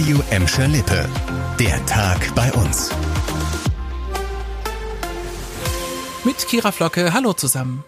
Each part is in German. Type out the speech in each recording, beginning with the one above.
Radio Emscher Lippe. Der Tag bei uns. Mit Kira Flocke, hallo zusammen.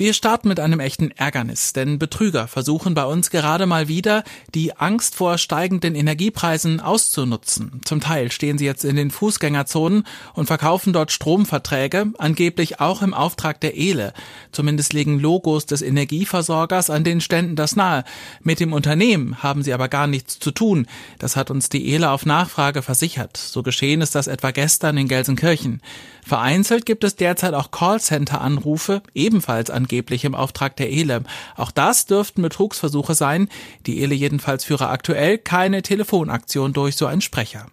Wir starten mit einem echten Ärgernis, denn Betrüger versuchen bei uns gerade mal wieder, die Angst vor steigenden Energiepreisen auszunutzen. Zum Teil stehen sie jetzt in den Fußgängerzonen und verkaufen dort Stromverträge, angeblich auch im Auftrag der Ele. Zumindest legen Logos des Energieversorgers an den Ständen das nahe. Mit dem Unternehmen haben sie aber gar nichts zu tun. Das hat uns die Ele auf Nachfrage versichert. So geschehen ist das etwa gestern in Gelsenkirchen. Vereinzelt gibt es derzeit auch Callcenter-Anrufe, ebenfalls angeblich im Auftrag der Ele. Auch das dürften Betrugsversuche sein. Die Ele jedenfalls führe aktuell keine Telefonaktion durch, so ein Sprecher.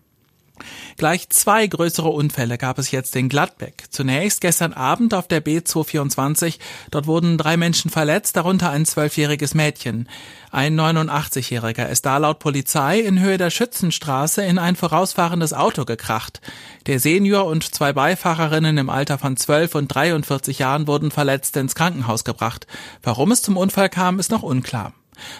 Gleich zwei größere Unfälle gab es jetzt in Gladbeck. Zunächst gestern Abend auf der B224. Dort wurden drei Menschen verletzt, darunter ein zwölfjähriges Mädchen. Ein 89-Jähriger ist da laut Polizei in Höhe der Schützenstraße in ein vorausfahrendes Auto gekracht. Der Senior und zwei Beifahrerinnen im Alter von 12 und 43 Jahren wurden verletzt ins Krankenhaus gebracht. Warum es zum Unfall kam, ist noch unklar.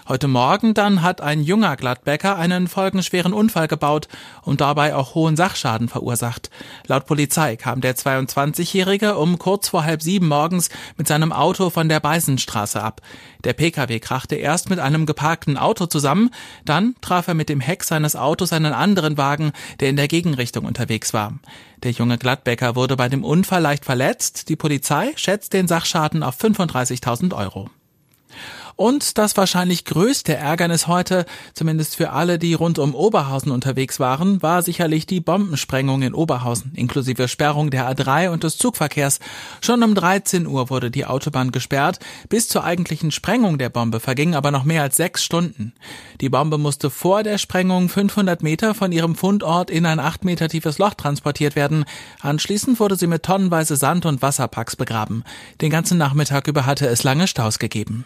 Heute Morgen dann hat ein junger Gladbecker einen folgenschweren Unfall gebaut und dabei auch hohen Sachschaden verursacht. Laut Polizei kam der 22-Jährige um kurz vor halb sieben morgens mit seinem Auto von der Beisenstraße ab. Der Pkw krachte erst mit einem geparkten Auto zusammen, dann traf er mit dem Heck seines Autos einen anderen Wagen, der in der Gegenrichtung unterwegs war. Der junge Gladbecker wurde bei dem Unfall leicht verletzt. Die Polizei schätzt den Sachschaden auf 35.000 Euro. Und das wahrscheinlich größte Ärgernis heute, zumindest für alle, die rund um Oberhausen unterwegs waren, war sicherlich die Bombensprengung in Oberhausen, inklusive Sperrung der A3 und des Zugverkehrs. Schon um 13 Uhr wurde die Autobahn gesperrt. Bis zur eigentlichen Sprengung der Bombe vergingen aber noch mehr als sechs Stunden. Die Bombe musste vor der Sprengung 500 Meter von ihrem Fundort in ein acht Meter tiefes Loch transportiert werden. Anschließend wurde sie mit tonnenweise Sand und Wasserpacks begraben. Den ganzen Nachmittag über hatte es lange Staus gegeben.